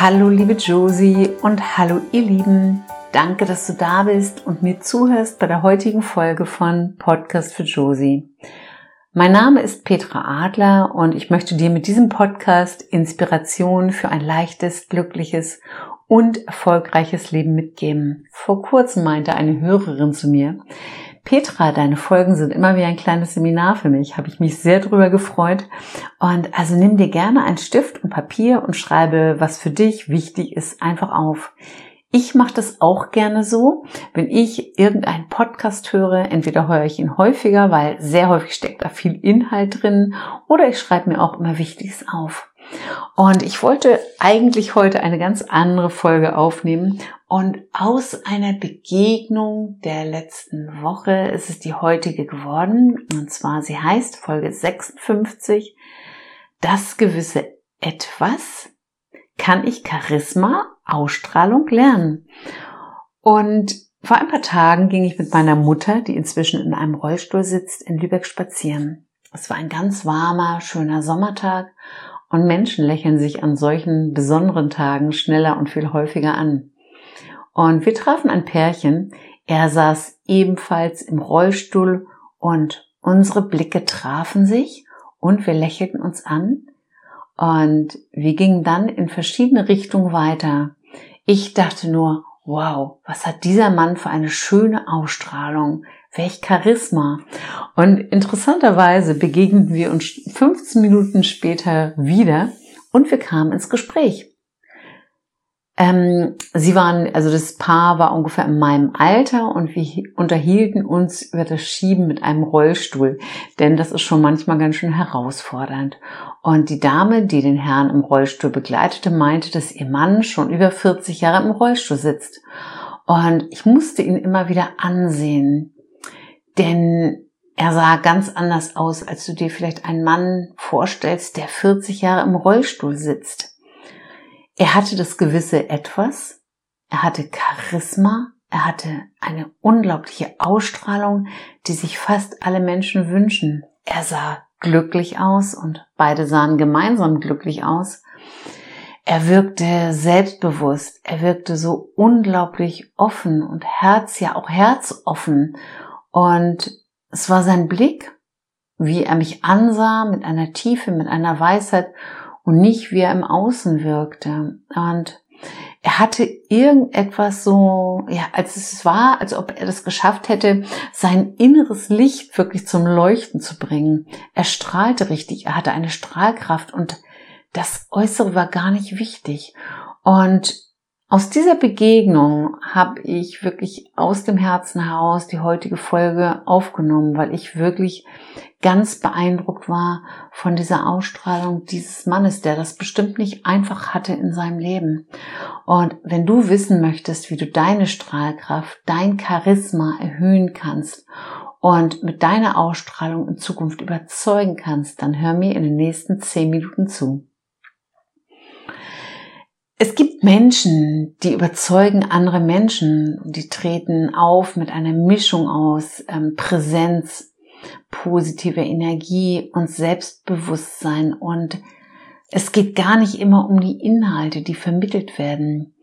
Hallo liebe Josie und hallo ihr Lieben. Danke, dass du da bist und mir zuhörst bei der heutigen Folge von Podcast für Josie. Mein Name ist Petra Adler und ich möchte dir mit diesem Podcast Inspiration für ein leichtes, glückliches und erfolgreiches Leben mitgeben. Vor kurzem meinte eine Hörerin zu mir, Petra, deine Folgen sind immer wie ein kleines Seminar für mich. Habe ich mich sehr drüber gefreut. Und also nimm dir gerne einen Stift und Papier und schreibe, was für dich wichtig ist, einfach auf. Ich mache das auch gerne so, wenn ich irgendeinen Podcast höre. Entweder höre ich ihn häufiger, weil sehr häufig steckt da viel Inhalt drin, oder ich schreibe mir auch immer Wichtiges auf. Und ich wollte eigentlich heute eine ganz andere Folge aufnehmen. Und aus einer Begegnung der letzten Woche ist es die heutige geworden. Und zwar, sie heißt Folge 56, das gewisse Etwas kann ich Charisma, Ausstrahlung lernen. Und vor ein paar Tagen ging ich mit meiner Mutter, die inzwischen in einem Rollstuhl sitzt, in Lübeck spazieren. Es war ein ganz warmer, schöner Sommertag und Menschen lächeln sich an solchen besonderen Tagen schneller und viel häufiger an. Und wir trafen ein Pärchen. Er saß ebenfalls im Rollstuhl und unsere Blicke trafen sich und wir lächelten uns an. Und wir gingen dann in verschiedene Richtungen weiter. Ich dachte nur, wow, was hat dieser Mann für eine schöne Ausstrahlung, welch Charisma. Und interessanterweise begegneten wir uns 15 Minuten später wieder und wir kamen ins Gespräch. Ähm, sie waren, also das Paar war ungefähr in meinem Alter und wir unterhielten uns über das Schieben mit einem Rollstuhl, denn das ist schon manchmal ganz schön herausfordernd. Und die Dame, die den Herrn im Rollstuhl begleitete, meinte, dass ihr Mann schon über 40 Jahre im Rollstuhl sitzt. Und ich musste ihn immer wieder ansehen, denn er sah ganz anders aus, als du dir vielleicht einen Mann vorstellst, der 40 Jahre im Rollstuhl sitzt. Er hatte das gewisse Etwas, er hatte Charisma, er hatte eine unglaubliche Ausstrahlung, die sich fast alle Menschen wünschen. Er sah glücklich aus und beide sahen gemeinsam glücklich aus. Er wirkte selbstbewusst, er wirkte so unglaublich offen und herz, ja auch herzoffen. Und es war sein Blick, wie er mich ansah, mit einer Tiefe, mit einer Weisheit und nicht wie er im Außen wirkte. Und er hatte irgendetwas so, ja, als es war, als ob er das geschafft hätte, sein inneres Licht wirklich zum Leuchten zu bringen. Er strahlte richtig, er hatte eine Strahlkraft und das Äußere war gar nicht wichtig. Und aus dieser Begegnung habe ich wirklich aus dem Herzen heraus die heutige Folge aufgenommen, weil ich wirklich ganz beeindruckt war von dieser Ausstrahlung dieses Mannes, der das bestimmt nicht einfach hatte in seinem Leben. Und wenn du wissen möchtest, wie du deine Strahlkraft, dein Charisma erhöhen kannst und mit deiner Ausstrahlung in Zukunft überzeugen kannst, dann hör mir in den nächsten zehn Minuten zu. Es gibt Menschen, die überzeugen andere Menschen, die treten auf mit einer Mischung aus ähm, Präsenz, positiver Energie und Selbstbewusstsein und es geht gar nicht immer um die Inhalte, die vermittelt werden.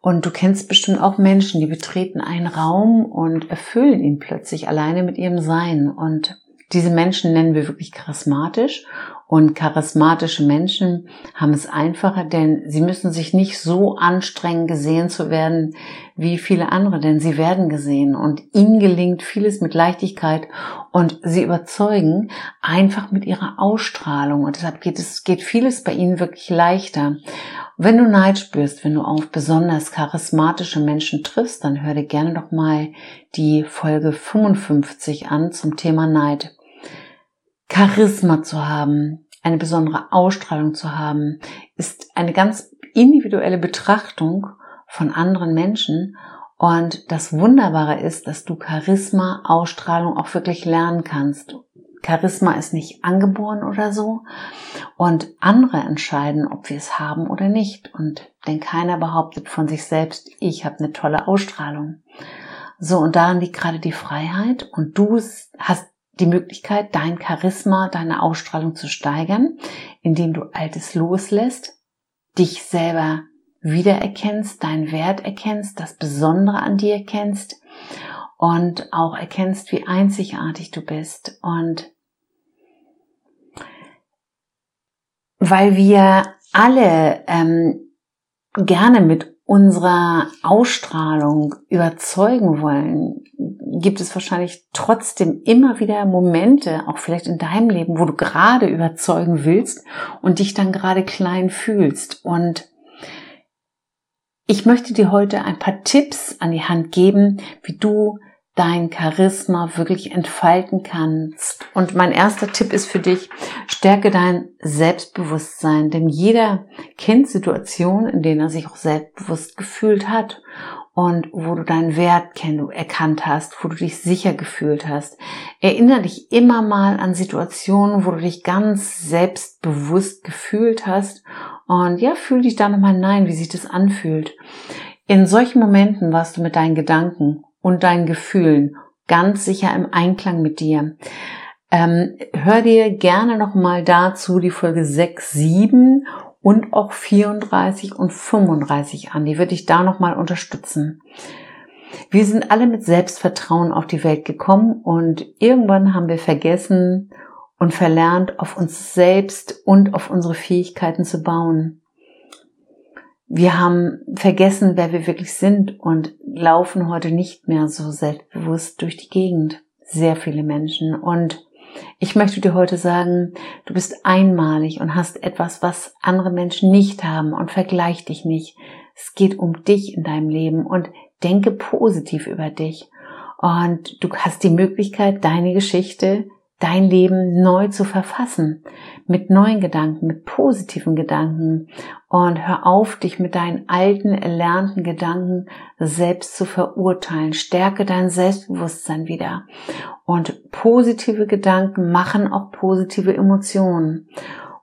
Und du kennst bestimmt auch Menschen, die betreten einen Raum und erfüllen ihn plötzlich alleine mit ihrem Sein. Und diese Menschen nennen wir wirklich charismatisch und charismatische Menschen haben es einfacher, denn sie müssen sich nicht so anstrengen, gesehen zu werden wie viele andere, denn sie werden gesehen und ihnen gelingt vieles mit Leichtigkeit und sie überzeugen einfach mit ihrer Ausstrahlung und deshalb geht es, geht vieles bei ihnen wirklich leichter. Wenn du Neid spürst, wenn du auf besonders charismatische Menschen triffst, dann hör dir gerne doch mal die Folge 55 an zum Thema Neid. Charisma zu haben, eine besondere Ausstrahlung zu haben, ist eine ganz individuelle Betrachtung von anderen Menschen. Und das Wunderbare ist, dass du Charisma, Ausstrahlung auch wirklich lernen kannst. Charisma ist nicht angeboren oder so. Und andere entscheiden, ob wir es haben oder nicht. Und denn keiner behauptet von sich selbst, ich habe eine tolle Ausstrahlung. So, und daran liegt gerade die Freiheit. Und du hast die Möglichkeit, dein Charisma, deine Ausstrahlung zu steigern, indem du Altes loslässt, dich selber wiedererkennst, deinen Wert erkennst, das Besondere an dir erkennst und auch erkennst, wie einzigartig du bist. Und weil wir alle ähm, gerne mit unserer Ausstrahlung überzeugen wollen, gibt es wahrscheinlich trotzdem immer wieder Momente, auch vielleicht in deinem Leben, wo du gerade überzeugen willst und dich dann gerade klein fühlst. Und ich möchte dir heute ein paar Tipps an die Hand geben, wie du dein Charisma wirklich entfalten kannst. Und mein erster Tipp ist für dich, stärke dein Selbstbewusstsein, denn jeder kennt Situationen, in denen er sich auch selbstbewusst gefühlt hat und wo du deinen Wert erkannt hast, wo du dich sicher gefühlt hast. Erinnere dich immer mal an Situationen, wo du dich ganz selbstbewusst gefühlt hast und ja, fühl dich da nochmal nein, wie sich das anfühlt. In solchen Momenten warst du mit deinen Gedanken und deinen Gefühlen ganz sicher im Einklang mit dir. Ähm, hör dir gerne nochmal dazu die Folge 6, 7 und auch 34 und 35 an. Die würde ich da nochmal unterstützen. Wir sind alle mit Selbstvertrauen auf die Welt gekommen und irgendwann haben wir vergessen und verlernt, auf uns selbst und auf unsere Fähigkeiten zu bauen. Wir haben vergessen, wer wir wirklich sind und laufen heute nicht mehr so selbstbewusst durch die Gegend. Sehr viele Menschen. Und ich möchte dir heute sagen, du bist einmalig und hast etwas, was andere Menschen nicht haben und vergleich dich nicht. Es geht um dich in deinem Leben und denke positiv über dich. Und du hast die Möglichkeit, deine Geschichte dein Leben neu zu verfassen, mit neuen Gedanken, mit positiven Gedanken und hör auf, dich mit deinen alten, erlernten Gedanken selbst zu verurteilen. Stärke dein Selbstbewusstsein wieder. Und positive Gedanken machen auch positive Emotionen.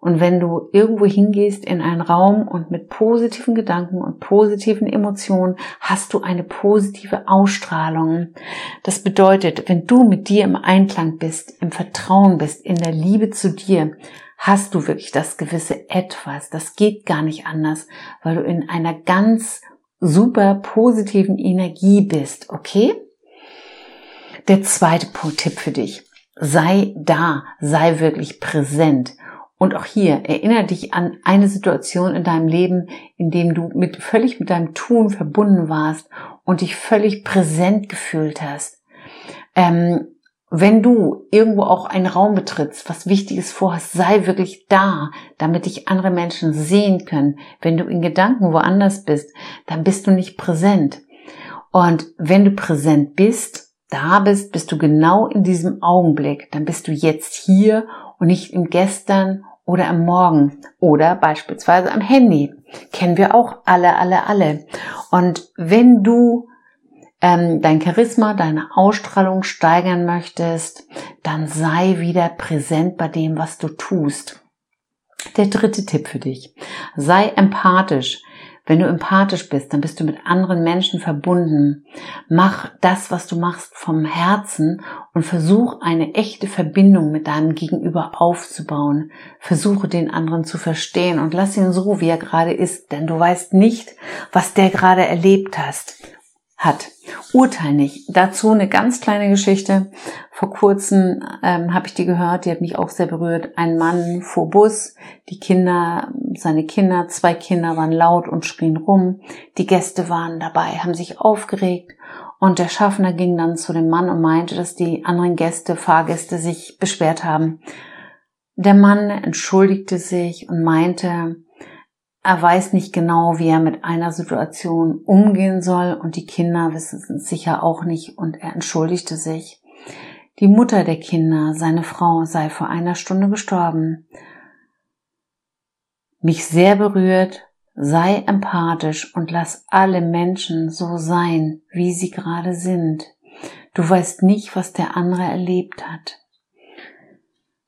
Und wenn du irgendwo hingehst in einen Raum und mit positiven Gedanken und positiven Emotionen hast du eine positive Ausstrahlung. Das bedeutet, wenn du mit dir im Einklang bist, im Vertrauen bist, in der Liebe zu dir, hast du wirklich das gewisse Etwas. Das geht gar nicht anders, weil du in einer ganz super positiven Energie bist, okay? Der zweite Tipp für dich. Sei da, sei wirklich präsent. Und auch hier erinnere dich an eine Situation in deinem Leben, in dem du mit, völlig mit deinem Tun verbunden warst und dich völlig präsent gefühlt hast. Ähm, wenn du irgendwo auch einen Raum betrittst, was Wichtiges vorhast, sei wirklich da, damit dich andere Menschen sehen können. Wenn du in Gedanken woanders bist, dann bist du nicht präsent. Und wenn du präsent bist, da bist, bist du genau in diesem Augenblick, dann bist du jetzt hier und nicht im Gestern oder am Morgen oder beispielsweise am Handy. Kennen wir auch alle, alle, alle. Und wenn du ähm, dein Charisma, deine Ausstrahlung steigern möchtest, dann sei wieder präsent bei dem, was du tust. Der dritte Tipp für dich. Sei empathisch. Wenn du empathisch bist, dann bist du mit anderen Menschen verbunden. Mach das, was du machst, vom Herzen und versuch eine echte Verbindung mit deinem Gegenüber aufzubauen. Versuche den anderen zu verstehen und lass ihn so, wie er gerade ist, denn du weißt nicht, was der gerade erlebt hast hat. Urteil nicht. Dazu eine ganz kleine Geschichte. Vor kurzem ähm, habe ich die gehört, die hat mich auch sehr berührt. Ein Mann vor Bus, die Kinder, seine Kinder, zwei Kinder waren laut und schrien rum. Die Gäste waren dabei, haben sich aufgeregt und der Schaffner ging dann zu dem Mann und meinte, dass die anderen Gäste, Fahrgäste sich beschwert haben. Der Mann entschuldigte sich und meinte, er weiß nicht genau, wie er mit einer Situation umgehen soll und die Kinder wissen es sicher auch nicht und er entschuldigte sich. Die Mutter der Kinder, seine Frau, sei vor einer Stunde gestorben. Mich sehr berührt, sei empathisch und lass alle Menschen so sein, wie sie gerade sind. Du weißt nicht, was der andere erlebt hat.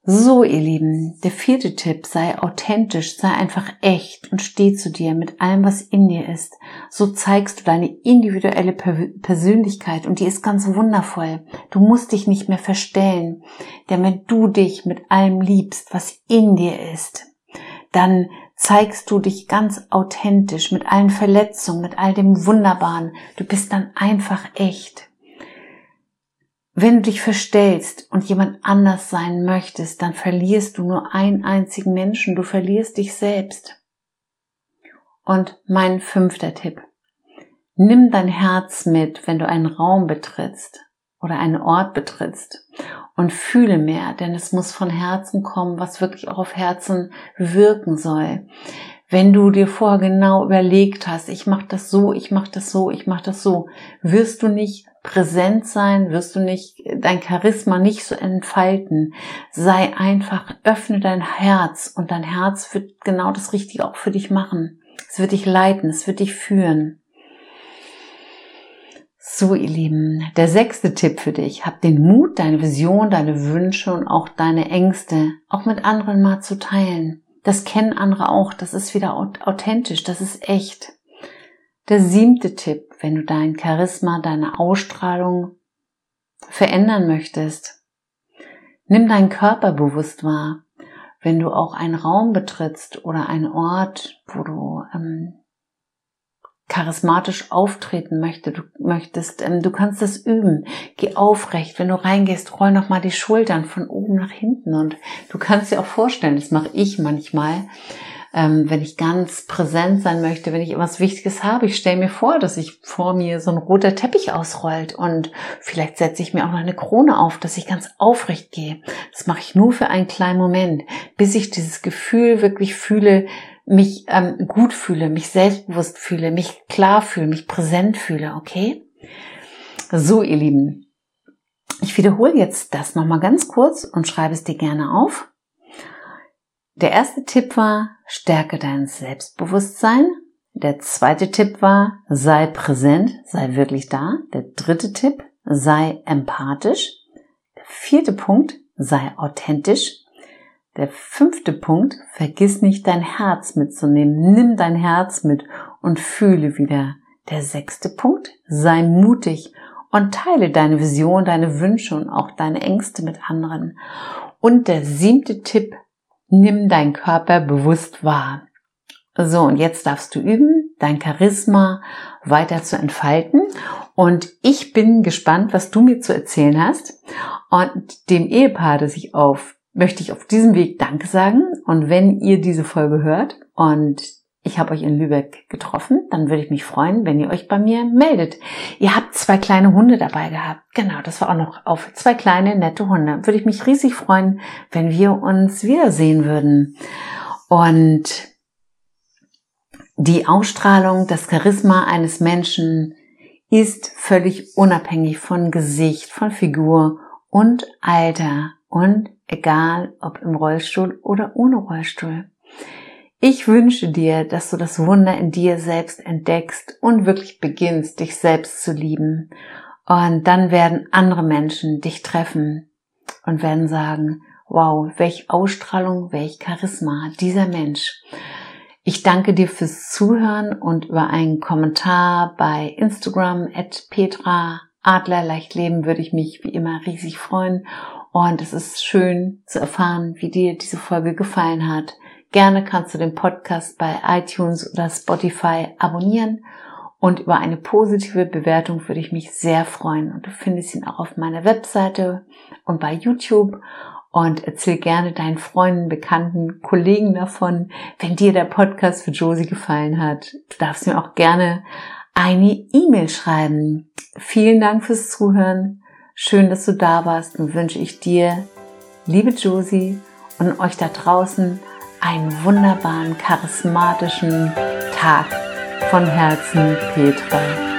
So, ihr Lieben, der vierte Tipp, sei authentisch, sei einfach echt und steh zu dir mit allem, was in dir ist. So zeigst du deine individuelle Persönlichkeit und die ist ganz wundervoll. Du musst dich nicht mehr verstellen, denn wenn du dich mit allem liebst, was in dir ist, dann zeigst du dich ganz authentisch mit allen Verletzungen, mit all dem Wunderbaren. Du bist dann einfach echt. Wenn du dich verstellst und jemand anders sein möchtest, dann verlierst du nur einen einzigen Menschen, du verlierst dich selbst. Und mein fünfter Tipp. Nimm dein Herz mit, wenn du einen Raum betrittst oder einen Ort betrittst und fühle mehr, denn es muss von Herzen kommen, was wirklich auch auf Herzen wirken soll. Wenn du dir vorher genau überlegt hast, ich mache das so, ich mache das so, ich mache das so, wirst du nicht präsent sein, wirst du nicht dein Charisma nicht so entfalten. Sei einfach, öffne dein Herz und dein Herz wird genau das Richtige auch für dich machen. Es wird dich leiten, es wird dich führen. So, ihr Lieben, der sechste Tipp für dich. Hab den Mut, deine Vision, deine Wünsche und auch deine Ängste auch mit anderen mal zu teilen. Das kennen andere auch. Das ist wieder authentisch. Das ist echt. Der siebte Tipp, wenn du dein Charisma, deine Ausstrahlung verändern möchtest. Nimm deinen Körper bewusst wahr. Wenn du auch einen Raum betrittst oder einen Ort, wo du ähm, charismatisch auftreten möchte, du möchtest, ähm, du kannst das üben. Geh aufrecht, wenn du reingehst, roll nochmal die Schultern von oben nach hinten und du kannst dir auch vorstellen, das mache ich manchmal, ähm, wenn ich ganz präsent sein möchte, wenn ich etwas Wichtiges habe. Ich stelle mir vor, dass ich vor mir so ein roter Teppich ausrollt und vielleicht setze ich mir auch noch eine Krone auf, dass ich ganz aufrecht gehe. Das mache ich nur für einen kleinen Moment, bis ich dieses Gefühl wirklich fühle, mich ähm, gut fühle, mich selbstbewusst fühle, mich klar fühle, mich präsent fühle, okay? So, ihr Lieben. Ich wiederhole jetzt das nochmal ganz kurz und schreibe es dir gerne auf. Der erste Tipp war, stärke dein Selbstbewusstsein. Der zweite Tipp war, sei präsent, sei wirklich da. Der dritte Tipp, sei empathisch. Der vierte Punkt, sei authentisch. Der fünfte Punkt, vergiss nicht dein Herz mitzunehmen. Nimm dein Herz mit und fühle wieder. Der sechste Punkt, sei mutig und teile deine Vision, deine Wünsche und auch deine Ängste mit anderen. Und der siebte Tipp, nimm dein Körper bewusst wahr. So, und jetzt darfst du üben, dein Charisma weiter zu entfalten. Und ich bin gespannt, was du mir zu erzählen hast. Und dem Ehepaar, das ich auf möchte ich auf diesem Weg Danke sagen. Und wenn ihr diese Folge hört und ich habe euch in Lübeck getroffen, dann würde ich mich freuen, wenn ihr euch bei mir meldet. Ihr habt zwei kleine Hunde dabei gehabt. Genau, das war auch noch auf zwei kleine, nette Hunde. Würde ich mich riesig freuen, wenn wir uns wiedersehen würden. Und die Ausstrahlung, das Charisma eines Menschen ist völlig unabhängig von Gesicht, von Figur und Alter und egal ob im Rollstuhl oder ohne Rollstuhl. Ich wünsche dir, dass du das Wunder in dir selbst entdeckst und wirklich beginnst, dich selbst zu lieben. Und dann werden andere Menschen dich treffen und werden sagen, wow, welch Ausstrahlung, welch Charisma dieser Mensch. Ich danke dir fürs Zuhören und über einen Kommentar bei Instagram at Petra Adler leicht leben würde ich mich wie immer riesig freuen und es ist schön zu erfahren, wie dir diese Folge gefallen hat. Gerne kannst du den Podcast bei iTunes oder Spotify abonnieren und über eine positive Bewertung würde ich mich sehr freuen. Und du findest ihn auch auf meiner Webseite und bei YouTube. Und erzähl gerne deinen Freunden, Bekannten, Kollegen davon, wenn dir der Podcast für Josie gefallen hat. Du darfst mir auch gerne eine E-Mail schreiben. Vielen Dank fürs Zuhören. Schön, dass du da warst und wünsche ich dir, liebe Josie und euch da draußen einen wunderbaren, charismatischen Tag von Herzen, Petra.